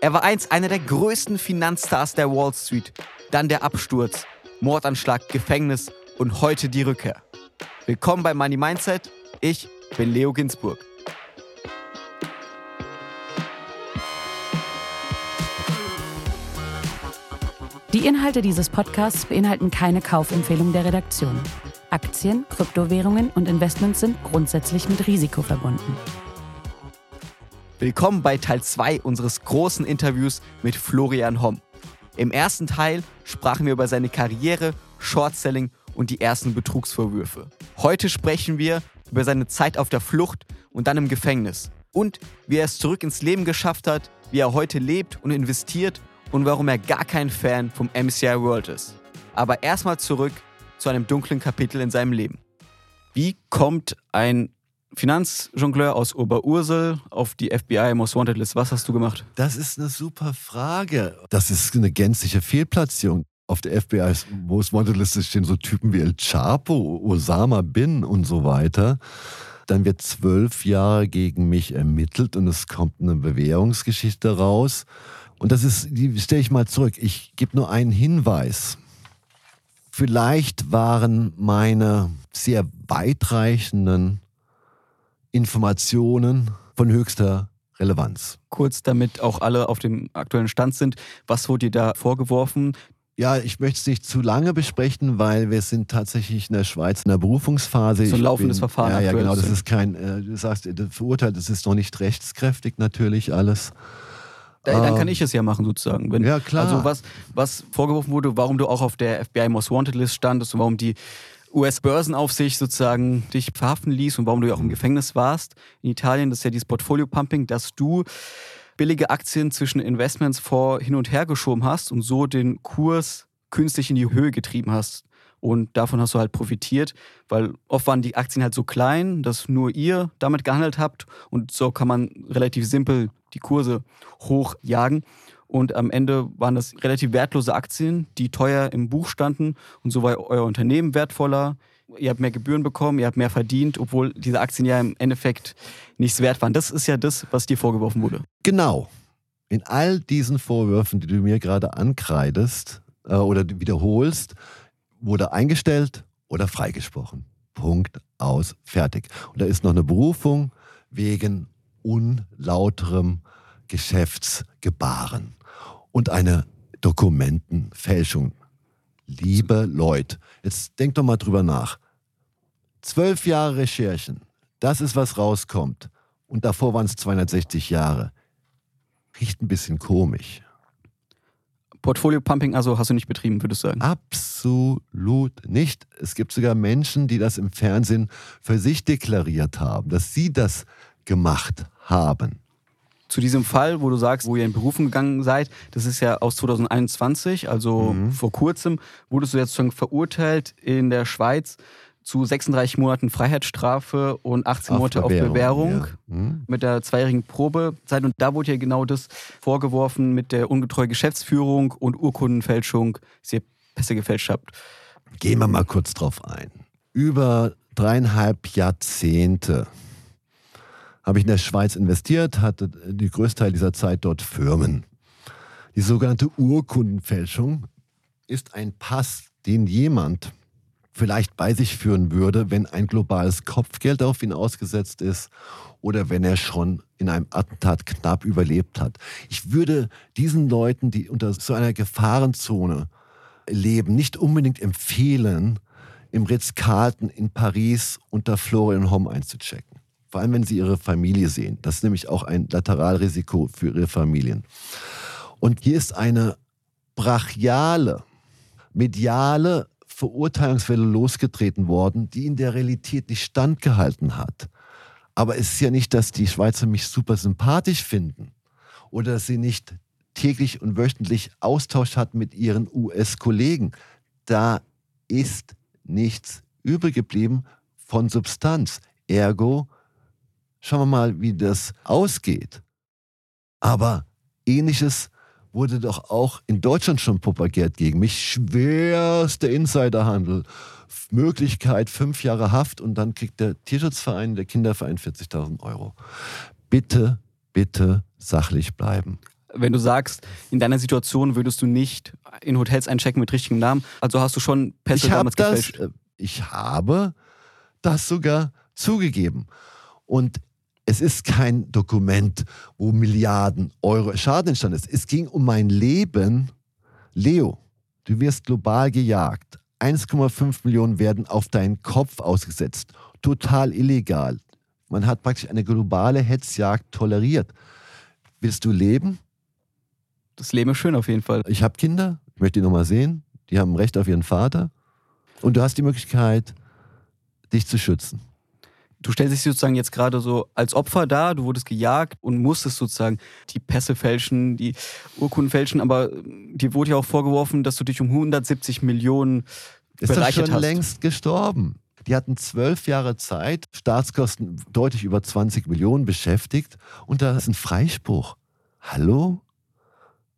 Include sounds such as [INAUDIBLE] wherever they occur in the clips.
Er war einst einer der größten Finanzstars der Wall Street. Dann der Absturz, Mordanschlag, Gefängnis und heute die Rückkehr. Willkommen bei Money Mindset. Ich bin Leo Ginsburg. Die Inhalte dieses Podcasts beinhalten keine Kaufempfehlung der Redaktion. Aktien, Kryptowährungen und Investments sind grundsätzlich mit Risiko verbunden. Willkommen bei Teil 2 unseres großen Interviews mit Florian Homm. Im ersten Teil sprachen wir über seine Karriere, Shortselling und die ersten Betrugsvorwürfe. Heute sprechen wir über seine Zeit auf der Flucht und dann im Gefängnis und wie er es zurück ins Leben geschafft hat, wie er heute lebt und investiert und warum er gar kein Fan vom MCI World ist. Aber erstmal zurück zu einem dunklen Kapitel in seinem Leben. Wie kommt ein Finanzjongleur aus Oberursel auf die FBI Most Wanted List. Was hast du gemacht? Das ist eine super Frage. Das ist eine gänzliche Fehlplatzierung. Auf der FBI Most Wanted Liste stehen so Typen wie El Chapo, Osama Bin und so weiter. Dann wird zwölf Jahre gegen mich ermittelt und es kommt eine Bewährungsgeschichte raus. Und das ist, die stelle ich mal zurück. Ich gebe nur einen Hinweis. Vielleicht waren meine sehr weitreichenden Informationen von höchster Relevanz. Kurz, damit auch alle auf dem aktuellen Stand sind, was wurde dir da vorgeworfen? Ja, ich möchte es nicht zu lange besprechen, weil wir sind tatsächlich in der Schweiz in der Berufungsphase. So ein laufendes bin, Verfahren. Ja, ja, genau. Das ist kein, äh, du sagst, verurteilt, das ist noch nicht rechtskräftig natürlich alles. Dann kann ähm, ich es ja machen sozusagen. Wenn, ja, klar. Also was, was vorgeworfen wurde, warum du auch auf der FBI Most Wanted List standest und warum die US-Börsenaufsicht sozusagen dich verhaften ließ und warum du ja auch im. Gefängnis warst in Italien. Das ist ja dieses Portfolio-Pumping, dass du billige Aktien zwischen Investments vor hin und her geschoben hast und so den Kurs künstlich in die Höhe getrieben hast. Und davon hast du halt profitiert, weil oft waren die Aktien halt so klein, dass nur ihr damit gehandelt habt und so kann man relativ simpel die Kurse hochjagen. Und am Ende waren das relativ wertlose Aktien, die teuer im Buch standen. Und so war euer Unternehmen wertvoller. Ihr habt mehr Gebühren bekommen, ihr habt mehr verdient, obwohl diese Aktien ja im Endeffekt nichts wert waren. Das ist ja das, was dir vorgeworfen wurde. Genau. In all diesen Vorwürfen, die du mir gerade ankreidest äh, oder wiederholst, wurde eingestellt oder freigesprochen. Punkt aus, fertig. Und da ist noch eine Berufung wegen unlauterem Geschäftsgebaren und eine Dokumentenfälschung. Liebe Leute, jetzt denkt doch mal drüber nach. Zwölf Jahre Recherchen, das ist, was rauskommt. Und davor waren es 260 Jahre. Riecht ein bisschen komisch. Portfolio Pumping also hast du nicht betrieben, würdest du sagen? Absolut nicht. Es gibt sogar Menschen, die das im Fernsehen für sich deklariert haben, dass sie das gemacht haben zu diesem Fall, wo du sagst, wo ihr in Berufen gegangen seid, das ist ja aus 2021, also mhm. vor kurzem, wurdest du jetzt schon verurteilt in der Schweiz zu 36 Monaten Freiheitsstrafe und 18 auf Monate Bewährung, auf Bewährung ja. mhm. mit der zweijährigen Probezeit. Und da wurde ja genau das vorgeworfen mit der ungetreuen Geschäftsführung und Urkundenfälschung, dass ihr Pässe gefälscht habt. Gehen wir mal kurz drauf ein. Über dreieinhalb Jahrzehnte habe ich in der Schweiz investiert, hatte die größte Teil dieser Zeit dort Firmen. Die sogenannte Urkundenfälschung ist ein Pass, den jemand vielleicht bei sich führen würde, wenn ein globales Kopfgeld auf ihn ausgesetzt ist oder wenn er schon in einem Attentat knapp überlebt hat. Ich würde diesen Leuten, die unter so einer Gefahrenzone leben, nicht unbedingt empfehlen, im Ritz-Carlton in Paris unter Florian Homm einzuchecken. Vor allem, wenn sie ihre Familie sehen. Das ist nämlich auch ein Lateralrisiko für ihre Familien. Und hier ist eine brachiale, mediale Verurteilungswelle losgetreten worden, die in der Realität nicht standgehalten hat. Aber es ist ja nicht, dass die Schweizer mich super sympathisch finden oder dass sie nicht täglich und wöchentlich Austausch hat mit ihren US-Kollegen. Da ist nichts übrig geblieben von Substanz. Ergo Schauen wir mal, wie das ausgeht. Aber ähnliches wurde doch auch in Deutschland schon propagiert gegen mich. Schwerster Insiderhandel. Möglichkeit fünf Jahre Haft und dann kriegt der Tierschutzverein, der Kinderverein 40.000 Euro. Bitte, bitte sachlich bleiben. Wenn du sagst, in deiner Situation würdest du nicht in Hotels einchecken mit richtigem Namen, also hast du schon Pässe ich damals das, gefälscht. äh, Ich habe das sogar zugegeben. Und es ist kein Dokument, wo Milliarden Euro Schaden entstanden ist. Es ging um mein Leben. Leo, du wirst global gejagt. 1,5 Millionen werden auf deinen Kopf ausgesetzt. Total illegal. Man hat praktisch eine globale Hetzjagd toleriert. Willst du leben? Das Leben ist schön auf jeden Fall. Ich habe Kinder, ich möchte die nochmal sehen. Die haben Recht auf ihren Vater. Und du hast die Möglichkeit, dich zu schützen. Du stellst dich sozusagen jetzt gerade so als Opfer dar, du wurdest gejagt und musstest sozusagen die Pässe fälschen, die Urkunden fälschen, aber dir wurde ja auch vorgeworfen, dass du dich um 170 Millionen Ist das bereichert schon hast. längst gestorben. Die hatten zwölf Jahre Zeit, Staatskosten deutlich über 20 Millionen beschäftigt und da ist ein Freispruch. Hallo?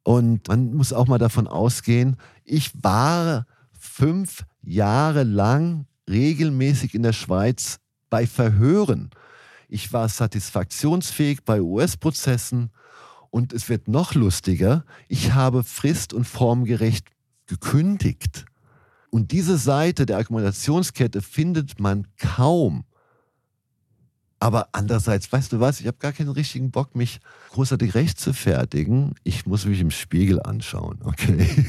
Und man muss auch mal davon ausgehen, ich war fünf Jahre lang regelmäßig in der Schweiz bei Verhören. Ich war satisfaktionsfähig bei US-Prozessen und es wird noch lustiger, ich habe frist- und formgerecht gekündigt. Und diese Seite der Argumentationskette findet man kaum. Aber andererseits, weißt du was, ich habe gar keinen richtigen Bock, mich großartig recht zu fertigen. Ich muss mich im Spiegel anschauen, okay?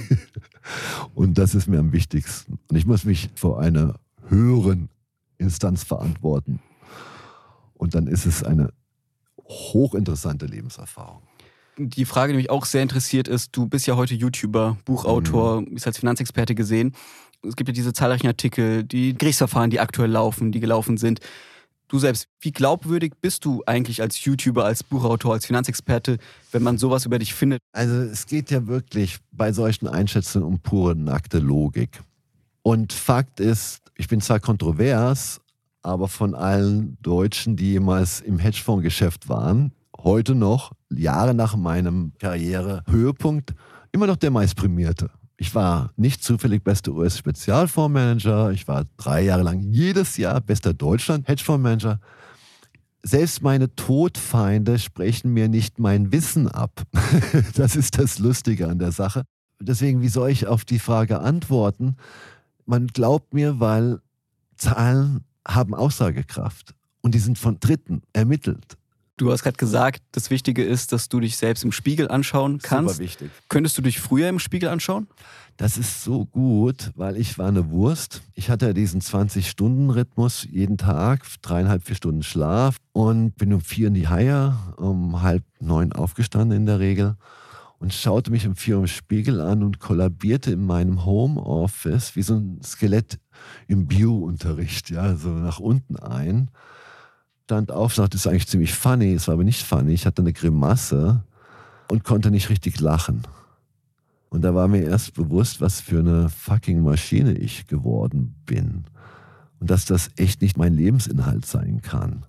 [LAUGHS] Und das ist mir am wichtigsten. Und ich muss mich vor einer höheren Instanz verantworten. Und dann ist es eine hochinteressante Lebenserfahrung. Die Frage, die mich auch sehr interessiert, ist, du bist ja heute YouTuber, Buchautor, bist als Finanzexperte gesehen. Es gibt ja diese zahlreichen Artikel, die Gerichtsverfahren, die aktuell laufen, die gelaufen sind. Du selbst, wie glaubwürdig bist du eigentlich als YouTuber, als Buchautor, als Finanzexperte, wenn man sowas über dich findet? Also es geht ja wirklich bei solchen Einschätzungen um pure nackte Logik. Und Fakt ist, ich bin zwar kontrovers, aber von allen Deutschen, die jemals im Hedgefondsgeschäft waren, heute noch, Jahre nach meinem Karrierehöhepunkt, immer noch der meistprämierte. Ich war nicht zufällig bester US-Spezialfondsmanager. Ich war drei Jahre lang jedes Jahr bester Deutschland-Hedgefondsmanager. Selbst meine Todfeinde sprechen mir nicht mein Wissen ab. [LAUGHS] das ist das Lustige an der Sache. Deswegen, wie soll ich auf die Frage antworten? Man glaubt mir, weil Zahlen haben Aussagekraft und die sind von Dritten ermittelt. Du hast gerade gesagt, das Wichtige ist, dass du dich selbst im Spiegel anschauen kannst. Super wichtig. Könntest du dich früher im Spiegel anschauen? Das ist so gut, weil ich war eine Wurst. Ich hatte ja diesen 20-Stunden-Rhythmus jeden Tag, dreieinhalb, vier Stunden Schlaf und bin um vier in die Haie, um halb neun aufgestanden in der Regel und schaute mich um vier im Spiegel an und kollabierte in meinem Homeoffice wie so ein Skelett im Bio-Unterricht, ja, so nach unten ein. Stand auf, sagte, das ist eigentlich ziemlich funny, es war aber nicht funny. Ich hatte eine Grimasse und konnte nicht richtig lachen. Und da war mir erst bewusst, was für eine fucking Maschine ich geworden bin. Und dass das echt nicht mein Lebensinhalt sein kann.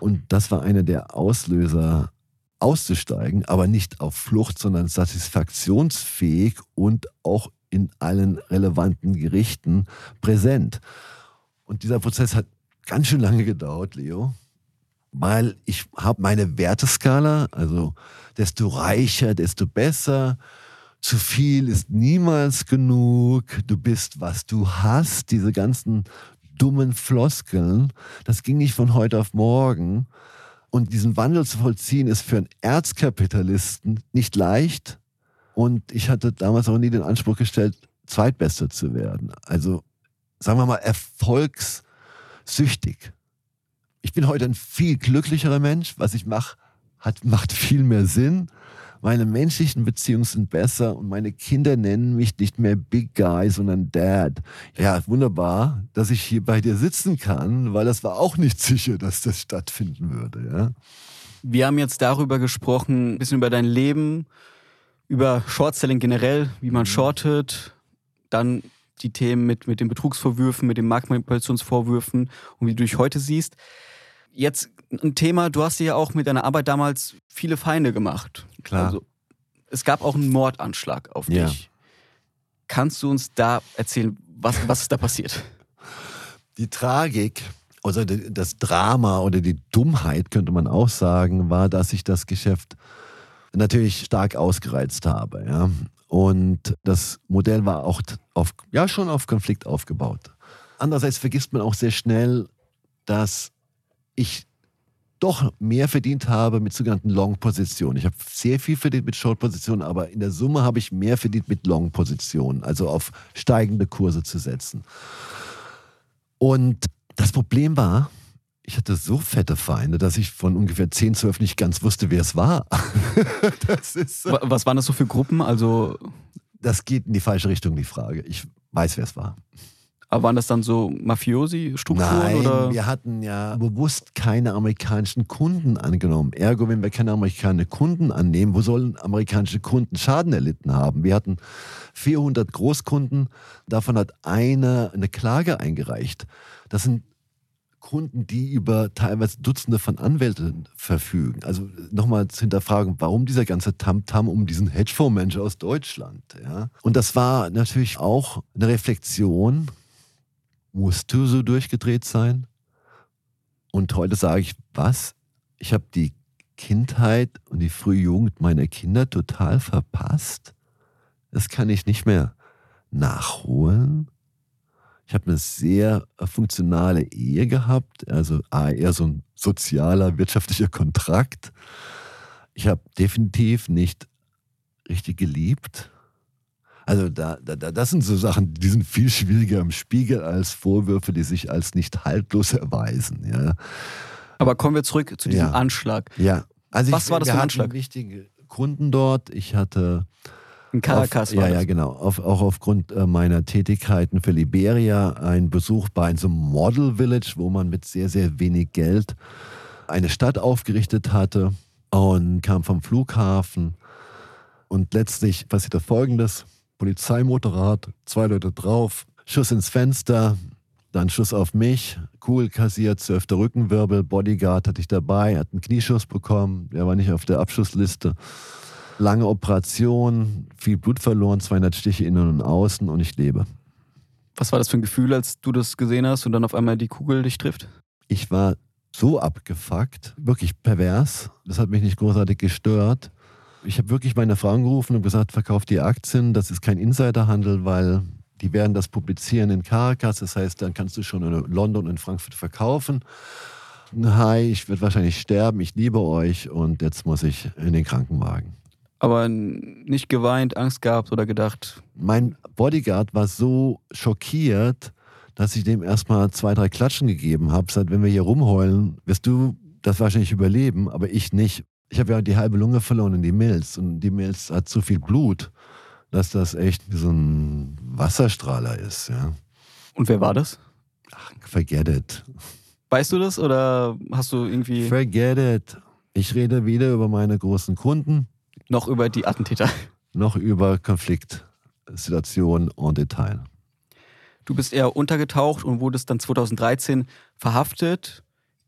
Und das war einer der Auslöser, auszusteigen, aber nicht auf Flucht, sondern satisfaktionsfähig und auch in allen relevanten Gerichten präsent. Und dieser Prozess hat ganz schön lange gedauert, Leo, weil ich habe meine Werteskala, also desto reicher, desto besser. Zu viel ist niemals genug. Du bist, was du hast. Diese ganzen dummen Floskeln, das ging nicht von heute auf morgen. Und diesen Wandel zu vollziehen, ist für einen Erzkapitalisten nicht leicht. Und ich hatte damals auch nie den Anspruch gestellt, Zweitbester zu werden. Also, sagen wir mal, erfolgssüchtig. Ich bin heute ein viel glücklicherer Mensch. Was ich mache, hat, [LAUGHS] macht viel mehr Sinn. Meine menschlichen Beziehungen sind besser und meine Kinder nennen mich nicht mehr Big Guy, sondern Dad. Ja, wunderbar, dass ich hier bei dir sitzen kann, weil das war auch nicht sicher, dass das stattfinden würde. Ja? Wir haben jetzt darüber gesprochen, ein bisschen über dein Leben, über Shortselling generell, wie man shortet, dann die Themen mit, mit den Betrugsvorwürfen, mit den Marktmanipulationsvorwürfen und wie du dich heute siehst. Jetzt ein Thema, du hast dir ja auch mit deiner Arbeit damals viele Feinde gemacht. Klar. Also, es gab auch einen Mordanschlag auf Ja. dich. Kannst du uns da erzählen, was, was ist da passiert? Die Tragik, also das Drama oder die Dummheit, könnte man auch sagen, war, dass ich das Geschäft natürlich stark ausgereizt habe. Ja. Und das Modell war auch auf, ja, schon auf Konflikt aufgebaut. Andererseits vergisst man auch sehr schnell, dass ich doch mehr verdient habe mit sogenannten Long-Positionen. Ich habe sehr viel verdient mit Short-Positionen, aber in der Summe habe ich mehr verdient mit Long-Positionen, also auf steigende Kurse zu setzen. Und das Problem war, ich hatte so fette Feinde, dass ich von ungefähr 10, 12 nicht ganz wusste, wer es war. [LAUGHS] ist, Was waren das so für Gruppen? Also das geht in die falsche Richtung, die Frage. Ich weiß, wer es war. Aber waren das dann so Mafiosi-Strukturen? Nein, oder? wir hatten ja bewusst keine amerikanischen Kunden angenommen. Ergo, wenn wir keine amerikanischen Kunden annehmen, wo sollen amerikanische Kunden Schaden erlitten haben? Wir hatten 400 Großkunden, davon hat einer eine Klage eingereicht. Das sind Kunden, die über teilweise Dutzende von Anwälten verfügen. Also nochmal zu hinterfragen, warum dieser ganze Tamtam -Tam um diesen Hedgefondsmanager aus Deutschland? Ja? Und das war natürlich auch eine Reflexion musst du so durchgedreht sein? Und heute sage ich, was? Ich habe die Kindheit und die frühe Jugend meiner Kinder total verpasst. Das kann ich nicht mehr nachholen. Ich habe eine sehr funktionale Ehe gehabt, also eher so ein sozialer, wirtschaftlicher Kontrakt. Ich habe definitiv nicht richtig geliebt. Also da, da, das sind so Sachen, die sind viel schwieriger im Spiegel als Vorwürfe, die sich als nicht haltlos erweisen. Ja. Aber kommen wir zurück zu diesem ja. Anschlag. Ja. Also Was ich, war das für ein Anschlag? wichtige Kunden dort. Ich hatte in Caracas auf, war Ja, das. ja, genau. Auf, auch aufgrund äh, meiner Tätigkeiten für Liberia einen Besuch bei so einem Model Village, wo man mit sehr, sehr wenig Geld eine Stadt aufgerichtet hatte und kam vom Flughafen. Und letztlich passierte Folgendes. Polizeimotorrad, zwei Leute drauf, Schuss ins Fenster, dann Schuss auf mich, cool kassiert, zwölfter Rückenwirbel, Bodyguard hatte ich dabei, hat einen Knieschuss bekommen, der war nicht auf der Abschussliste. Lange Operation, viel Blut verloren, 200 Stiche innen und außen und ich lebe. Was war das für ein Gefühl, als du das gesehen hast und dann auf einmal die Kugel dich trifft? Ich war so abgefuckt, wirklich pervers. Das hat mich nicht großartig gestört ich habe wirklich meine Frau angerufen und gesagt, verkauft die Aktien, das ist kein Insiderhandel, weil die werden das publizieren in Caracas, das heißt, dann kannst du schon in London und in Frankfurt verkaufen. Hi, ich werde wahrscheinlich sterben, ich liebe euch und jetzt muss ich in den Krankenwagen. Aber nicht geweint, Angst gehabt oder gedacht? Mein Bodyguard war so schockiert, dass ich dem erstmal zwei, drei Klatschen gegeben habe. Seit wenn wir hier rumheulen, wirst du das wahrscheinlich überleben, aber ich nicht ich habe ja die halbe Lunge verloren in die Milz und die Milz hat so viel Blut, dass das echt wie so ein Wasserstrahler ist. Ja. Und wer war das? Ach, forget it. Weißt du das oder hast du irgendwie. Forget it. Ich rede weder über meine großen Kunden. Noch über die Attentäter. Noch über Konfliktsituationen en Detail. Du bist eher untergetaucht und wurdest dann 2013 verhaftet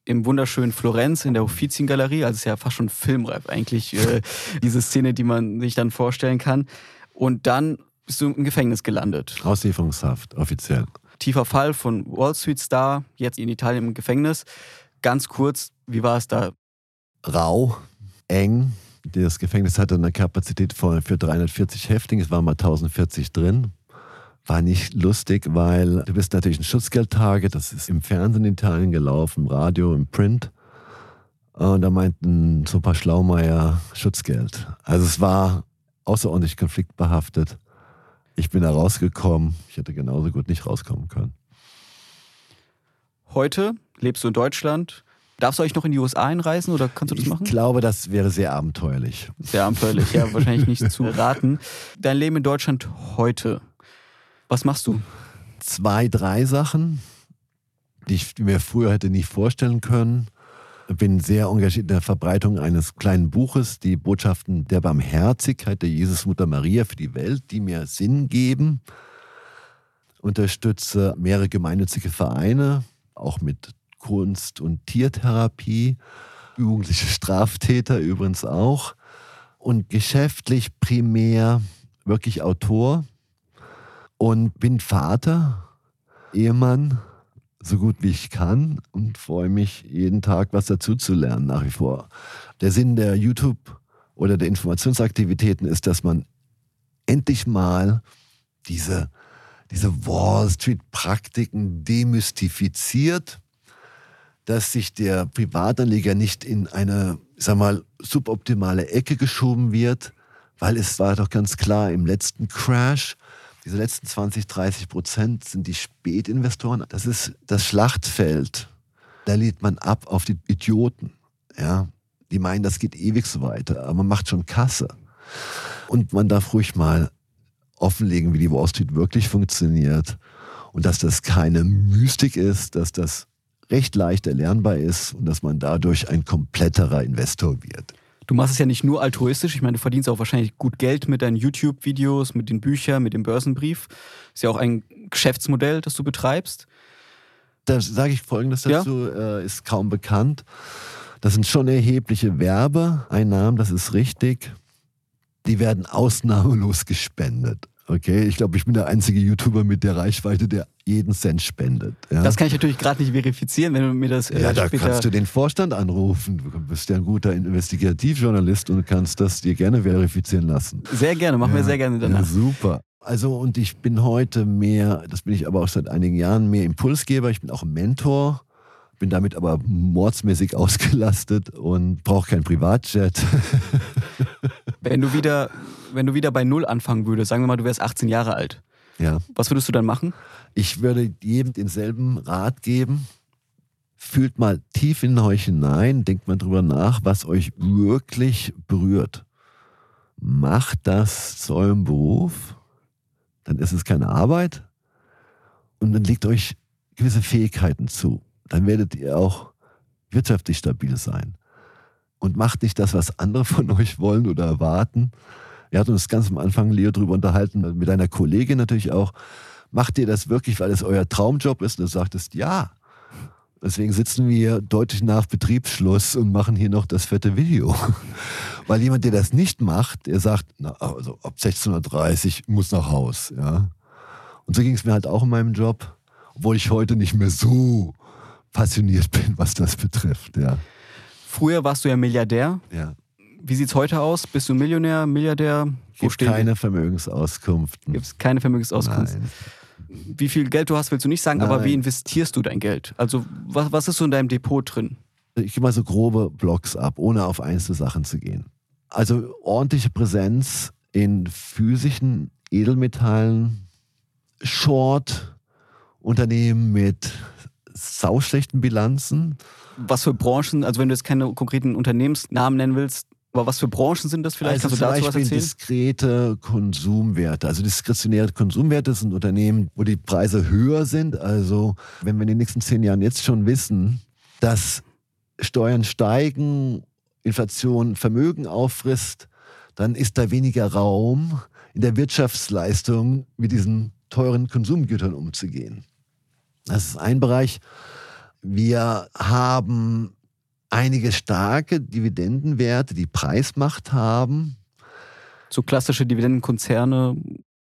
im wunderschönen Florenz in der Uffiziengalerie. Also es ist ja fast schon filmreif eigentlich, äh, [LAUGHS] diese Szene, die man sich dann vorstellen kann. Und dann bist du im Gefängnis gelandet. Auslieferungshaft, offiziell. Tiefer Fall von Wall Street Star, jetzt in Italien im Gefängnis. Ganz kurz, wie war es da? Rau, eng. Das Gefängnis hatte eine Kapazität für 340 Häftlinge, es waren mal 1040 drin war nicht lustig, weil du bist natürlich ein Schutzgeldtage, das ist im Fernsehen in Italien gelaufen, im Radio, im Print. Und da meinten so ein paar Schlaumeier Schutzgeld. Also es war außerordentlich konfliktbehaftet. Ich bin da rausgekommen. Ich hätte genauso gut nicht rauskommen können. Heute lebst du in Deutschland. Darfst du euch noch in die USA einreisen oder kannst du das machen? Ich glaube, das wäre sehr abenteuerlich. Sehr abenteuerlich, ja, wahrscheinlich nicht [LAUGHS] zu raten. Dein Leben in Deutschland heute, was machst du? Zwei, drei Sachen, die ich mir früher hätte nicht vorstellen können. Bin sehr engagiert in der Verbreitung eines kleinen Buches, die Botschaften der Barmherzigkeit der Jesusmutter Maria für die Welt, die mir Sinn geben. Unterstütze mehrere gemeinnützige Vereine, auch mit Kunst- und Tiertherapie, jugendliche Straftäter übrigens auch. Und geschäftlich primär wirklich Autor und bin Vater, Ehemann, so gut wie ich kann und freue mich jeden Tag was dazu zu lernen nach wie vor. Der Sinn der YouTube oder der Informationsaktivitäten ist, dass man endlich mal diese, diese Wall Street-Praktiken demystifiziert, dass sich der Privatanleger nicht in eine, sag mal, suboptimale Ecke geschoben wird, weil es war doch ganz klar im letzten Crash, diese letzten 20, 30 Prozent sind die Spätinvestoren. Das ist das Schlachtfeld. Da lädt man ab auf die Idioten. Ja, die meinen, das geht ewig so weiter, aber man macht schon Kasse. Und man darf ruhig mal offenlegen, wie die Wall Street wirklich funktioniert und dass das keine Mystik ist, dass das recht leicht erlernbar ist und dass man dadurch ein kompletterer Investor wird. Du machst es ja nicht nur altruistisch, ich meine, du verdienst auch wahrscheinlich gut Geld mit deinen YouTube-Videos, mit den Büchern, mit dem Börsenbrief. Ist ja auch ein Geschäftsmodell, das du betreibst. Da sage ich Folgendes dazu, ja? äh, ist kaum bekannt. Das sind schon erhebliche Werbeeinnahmen, das ist richtig. Die werden ausnahmelos gespendet. Okay, ich glaube, ich bin der einzige YouTuber mit der Reichweite, der jeden Cent spendet. Ja? Das kann ich natürlich gerade nicht verifizieren, wenn du mir das äh, Ja, da kannst du den Vorstand anrufen. Du bist ja ein guter Investigativjournalist und kannst das dir gerne verifizieren lassen. Sehr gerne, machen ja, wir sehr gerne danach. Ja, super. Also und ich bin heute mehr, das bin ich aber auch seit einigen Jahren, mehr Impulsgeber. Ich bin auch Mentor bin damit aber mordsmäßig [LAUGHS] ausgelastet und brauche kein Privatjet. [LAUGHS] wenn du wieder, wenn du wieder bei Null anfangen würdest, sagen wir mal, du wärst 18 Jahre alt. Ja. Was würdest du dann machen? Ich würde jedem denselben Rat geben. Fühlt mal tief in euch hinein, denkt mal drüber nach, was euch wirklich berührt. Macht das zu eurem Beruf, dann ist es keine Arbeit und dann legt euch gewisse Fähigkeiten zu dann werdet ihr auch wirtschaftlich stabil sein. Und macht nicht das, was andere von [LAUGHS] euch wollen oder erwarten. Wir hatten uns ganz am Anfang, Leo, darüber unterhalten, mit einer Kollegin natürlich auch. Macht ihr das wirklich, weil es euer Traumjob ist? Und du sagtest, ja. Deswegen sitzen wir deutlich nach Betriebsschluss und machen hier noch das fette Video. [LAUGHS] Weil jemand, der das nicht macht, der sagt, na, also ab 16.30 Uhr muss nach Haus. Ja? Und so ging es mir halt auch in meinem Job, obwohl ich heute nicht mehr so passioniert bin, was das betrifft, ja. Früher warst du ja Milliardär. Ja. Wie sieht es heute aus? Bist du Millionär, Milliardär? Wo Gibt keine Vermögensauskunft. Gibt es keine Vermögensauskunft? Wie viel Geld du hast, willst du nicht sagen, Nein. aber wie investierst du dein Geld? Also was, was ist so in deinem Depot drin? Ich gehe mal so grobe Blocks ab, ohne auf einzelne Sachen zu gehen. Also ordentliche Präsenz in physischen Edelmetallen, Short, Unternehmen mit sauschlechten Bilanzen. Was für Branchen, also wenn du jetzt keine konkreten Unternehmensnamen nennen willst, aber was für Branchen sind das vielleicht? Also Kannst du dazu was erzählen? diskrete Konsumwerte. Also diskretionäre Konsumwerte sind Unternehmen, wo die Preise höher sind. Also wenn wir in den nächsten zehn Jahren jetzt schon wissen, dass Steuern steigen, Inflation Vermögen auffrisst, dann ist da weniger Raum in der Wirtschaftsleistung mit diesen teuren Konsumgütern umzugehen. Das ist ein Bereich. Wir haben einige starke Dividendenwerte, die Preismacht haben. So klassische Dividendenkonzerne.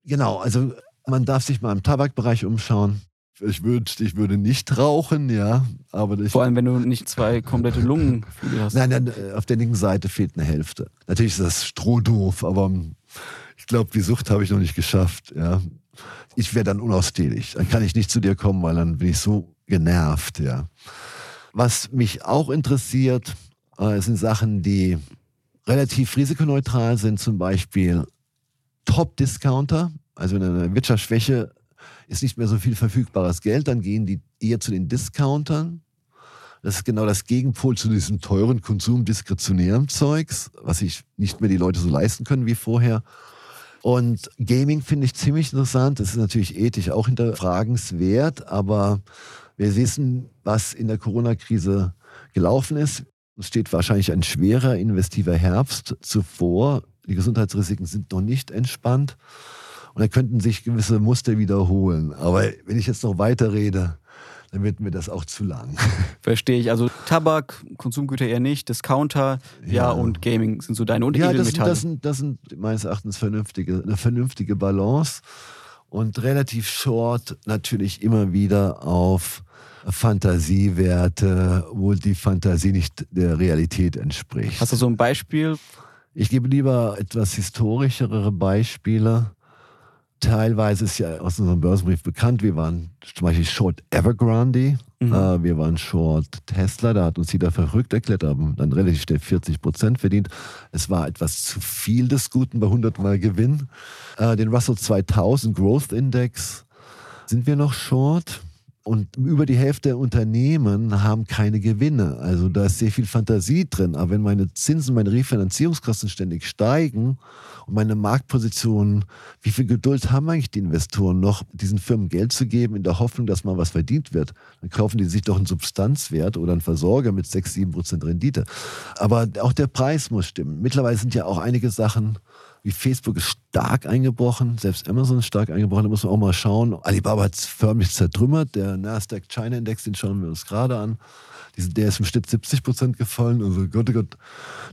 Genau, also man darf sich mal im Tabakbereich umschauen. Ich wünschte, ich würde nicht rauchen, ja. Aber Vor allem, wenn du nicht zwei komplette Lungen hast. Nein, nein, auf der linken Seite fehlt eine Hälfte. Natürlich ist das strohdoof, aber ich glaube, die Sucht habe ich noch nicht geschafft, ja ich wäre dann unausstehlich. Dann kann ich nicht zu dir kommen, weil dann bin ich so genervt, ja. Was mich auch interessiert, äh, sind Sachen, die relativ risikoneutral sind, zum Beispiel Top-Discounter. Also wenn eine Wirtschaftsschwäche ist nicht mehr so viel verfügbares Geld, dann gehen die eher zu den Discountern. Das ist genau das Gegenpol zu diesem teuren Konsum diskretionären Zeugs, was sich nicht mehr die Leute so leisten können wie vorher. Und Gaming finde ich ziemlich interessant. Das ist natürlich ethisch auch hinterfragenswert, aber wir wissen, was in der Corona-Krise gelaufen ist. Es steht wahrscheinlich ein schwerer investiver Herbst zuvor. Die Gesundheitsrisiken sind noch nicht entspannt. Und da könnten sich gewisse Muster wiederholen. Aber wenn ich jetzt noch weiter rede, dann wird mir das auch zu lang. [LAUGHS] Verstehe ich. Also Tabak, Konsumgüter eher nicht, Discounter, ja, ja und Gaming sind so deine und Ja, das sind, das, sind, das sind meines Erachtens vernünftige, eine vernünftige Balance und relativ short natürlich immer wieder auf Fantasiewerte, wo die Fantasie nicht der Realität entspricht. Hast du so ein Beispiel? Ich gebe lieber etwas historischere Beispiele. Teilweise ist ja aus unserem Börsenbrief bekannt, wir waren zum Beispiel Short Evergrande, mhm. äh, wir waren Short Tesla, da hat uns jeder verrückt erklärt, haben dann relativ schnell 40 Prozent verdient. Es war etwas zu viel des Guten bei 100 Mal Gewinn. Äh, den Russell 2000 Growth Index sind wir noch Short. Und über die Hälfte der Unternehmen haben keine Gewinne. Also da ist sehr viel Fantasie drin. Aber wenn meine Zinsen, meine Refinanzierungskosten ständig steigen und meine Marktposition, wie viel Geduld haben eigentlich die Investoren noch, diesen Firmen Geld zu geben, in der Hoffnung, dass mal was verdient wird? Dann kaufen die sich doch einen Substanzwert oder einen Versorger mit 6, 7 Prozent Rendite. Aber auch der Preis muss stimmen. Mittlerweile sind ja auch einige Sachen wie Facebook ist stark eingebrochen, selbst Amazon ist stark eingebrochen, da muss man auch mal schauen. Alibaba hat es förmlich zertrümmert, der Nasdaq China Index, den schauen wir uns gerade an. Der ist im Schnitt 70 Prozent gefallen. Also Gott, oh Gott,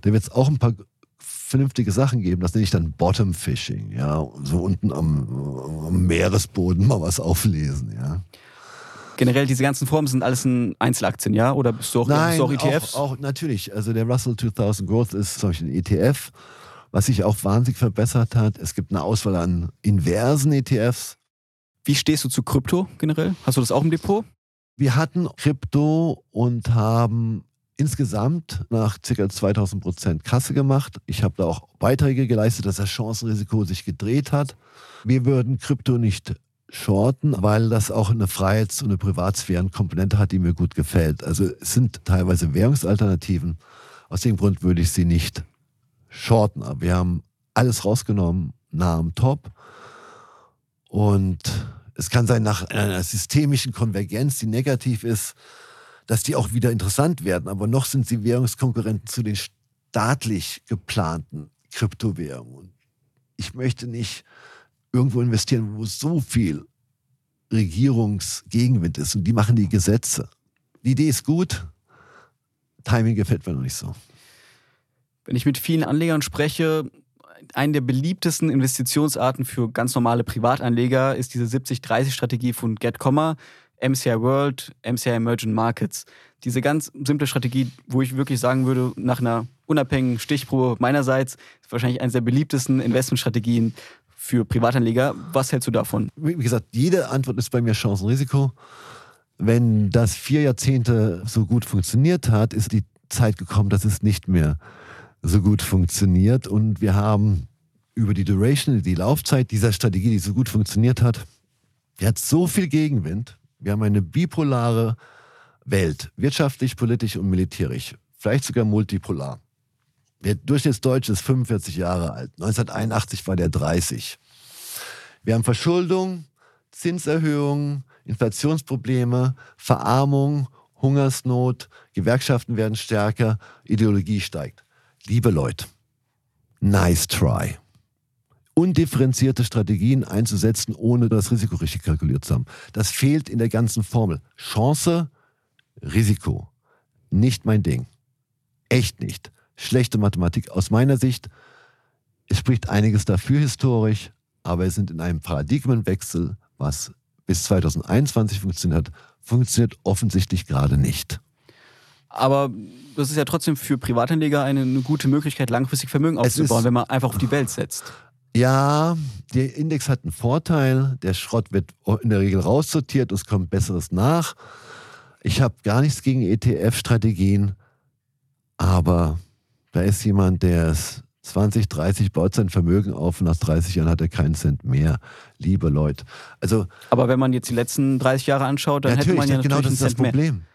da wird es auch ein paar vernünftige Sachen geben. Das nenne ich dann Bottom Fishing. Ja, so unten am, am Meeresboden mal was auflesen. Ja. Generell, diese ganzen Formen sind alles in Einzelaktien, ja? Oder bist du auch, Nein, bist du auch ETFs? Auch, auch, natürlich. Also der Russell 2000 Growth ist zum Beispiel ein ETF was sich auch wahnsinnig verbessert hat. Es gibt eine Auswahl an inversen ETFs. Wie stehst du zu Krypto generell? Hast du das auch im Depot? Wir hatten Krypto und haben insgesamt nach ca. 2000 Prozent Kasse gemacht. Ich habe da auch Beiträge geleistet, dass das Chancenrisiko sich gedreht hat. Wir würden Krypto nicht shorten, weil das auch eine Freiheits- und eine Privatsphärenkomponente hat, die mir gut gefällt. Also es sind teilweise Währungsalternativen. Aus dem Grund würde ich sie nicht shorten. Wir haben alles rausgenommen, nah am Top. Und es kann sein, nach einer systemischen Konvergenz, die negativ ist, dass die auch wieder interessant werden. Aber noch sind sie Währungskonkurrenten zu den staatlich geplanten Kryptowährungen. Ich möchte nicht irgendwo investieren, wo so viel Regierungsgegenwind ist. Und die machen die Gesetze. Die Idee ist gut. Timing gefällt mir noch nicht so. Wenn ich mit vielen Anlegern spreche, eine der beliebtesten Investitionsarten für ganz normale Privatanleger ist diese 70-30-Strategie von GetComma, MCI World, MCI Emerging Markets. Diese ganz simple Strategie, wo ich wirklich sagen würde, nach einer unabhängigen Stichprobe meinerseits, ist wahrscheinlich eine der beliebtesten Investmentstrategien für Privatanleger. Was hältst du davon? Wie gesagt, jede Antwort ist bei mir Chancenrisiko. Wenn das vier Jahrzehnte so gut funktioniert hat, ist die Zeit gekommen, dass es nicht mehr so gut funktioniert. Und wir haben über die Duration, die Laufzeit dieser Strategie, die so gut funktioniert hat, hat so viel Gegenwind. Wir haben eine bipolare Welt, wirtschaftlich, politisch und militärisch, vielleicht sogar multipolar. Der Durchschnittsdeutsche ist 45 Jahre alt. 1981 war der 30. Wir haben Verschuldung, Zinserhöhungen, Inflationsprobleme, Verarmung, Hungersnot, Gewerkschaften werden stärker, Ideologie steigt. Liebe Leute, nice try. Undifferenzierte Strategien einzusetzen, ohne das Risiko richtig kalkuliert zu haben. Das fehlt in der ganzen Formel. Chance, Risiko. Nicht mein Ding. Echt nicht. Schlechte Mathematik aus meiner Sicht. Es spricht einiges dafür historisch, aber wir sind in einem Paradigmenwechsel, was bis 2021 funktioniert hat, funktioniert offensichtlich gerade nicht. Aber das ist ja trotzdem für Privatanleger eine, eine gute Möglichkeit, langfristig Vermögen aufzubauen, wenn man einfach auf die Welt setzt. Ja, der Index hat einen Vorteil. Der Schrott wird in der Regel raussortiert, es kommt Besseres nach. Ich habe gar nichts gegen ETF-Strategien, aber da ist jemand, der ist 20, 30, baut sein Vermögen auf und nach 30 Jahren hat er keinen Cent mehr. Liebe Leute. Also, aber wenn man jetzt die letzten 30 Jahre anschaut, dann hätte man ja genau das ist das Problem. Mehr.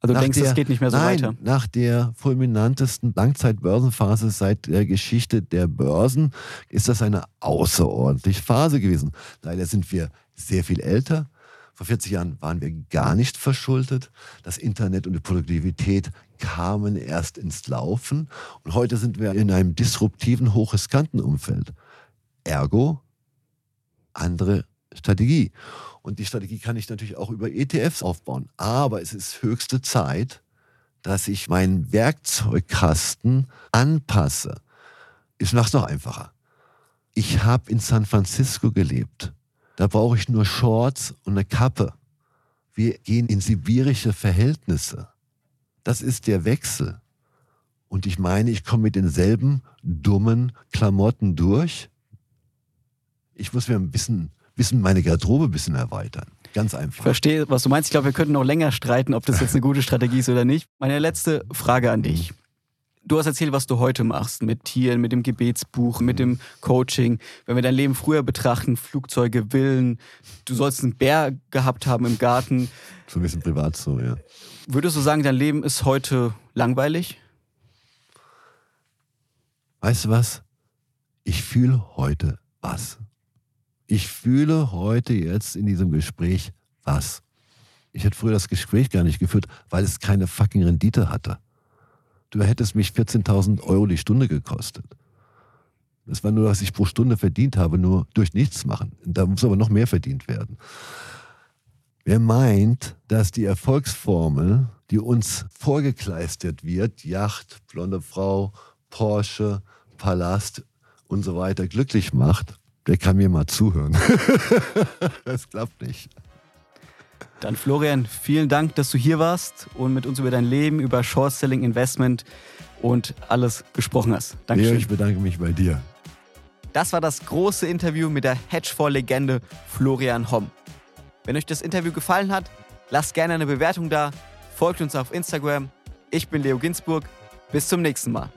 Also du denkst, es geht nicht mehr so nein, weiter? Nach der fulminantesten Langzeitbörsenphase seit der Geschichte der Börsen ist das eine außerordentliche Phase gewesen. Leider sind wir sehr viel älter. Vor 40 Jahren waren wir gar nicht verschuldet. Das Internet und die Produktivität kamen erst ins Laufen. Und heute sind wir in einem disruptiven, hochriskanten Umfeld. Ergo, andere Strategie. Und die Strategie kann ich natürlich auch über ETFs aufbauen. Aber es ist höchste Zeit, dass ich meinen Werkzeugkasten anpasse. Ich mache es noch einfacher. Ich habe in San Francisco gelebt. Da brauche ich nur Shorts und eine Kappe. Wir gehen in sibirische Verhältnisse. Das ist der Wechsel. Und ich meine, ich komme mit denselben dummen Klamotten durch. Ich muss mir ein bisschen, bisschen meine Garderobe ein bisschen erweitern. Ganz einfach. Ich verstehe, was du meinst. Ich glaube, wir könnten noch länger streiten, ob das jetzt eine gute Strategie ist oder nicht. Meine letzte Frage an dich. Du hast erzählt, was du heute machst mit Tieren, mit dem Gebetsbuch, mit dem Coaching. Wenn wir dein Leben früher betrachten, Flugzeuge, Villen, du sollst einen Bär gehabt haben im Garten. So ein bisschen privat so, ja. Würdest du sagen, dein Leben ist heute langweilig? Weißt du was? Ich fühle heute was. Ich fühle heute jetzt in diesem Gespräch was. Ich hätte früher das Gespräch gar nicht geführt, weil es keine fucking Rendite hatte. Du hättest mich 14.000 Euro die Stunde gekostet. Das war nur, was ich pro Stunde verdient habe, nur durch nichts machen. Da muss aber noch mehr verdient werden. Wer meint, dass die Erfolgsformel, die uns vorgekleistert wird, Yacht, blonde Frau, Porsche, Palast und so weiter, glücklich macht, der kann mir mal zuhören. [LAUGHS] das klappt nicht. Dann Florian, vielen Dank, dass du hier warst und mit uns über dein Leben, über Short Selling Investment und alles gesprochen hast. Dankeschön. ich bedanke mich bei dir. Das war das große Interview mit der Hedgefonds-Legende Florian Homm. Wenn euch das Interview gefallen hat, lasst gerne eine Bewertung da, folgt uns auf Instagram. Ich bin Leo Ginsburg. Bis zum nächsten Mal.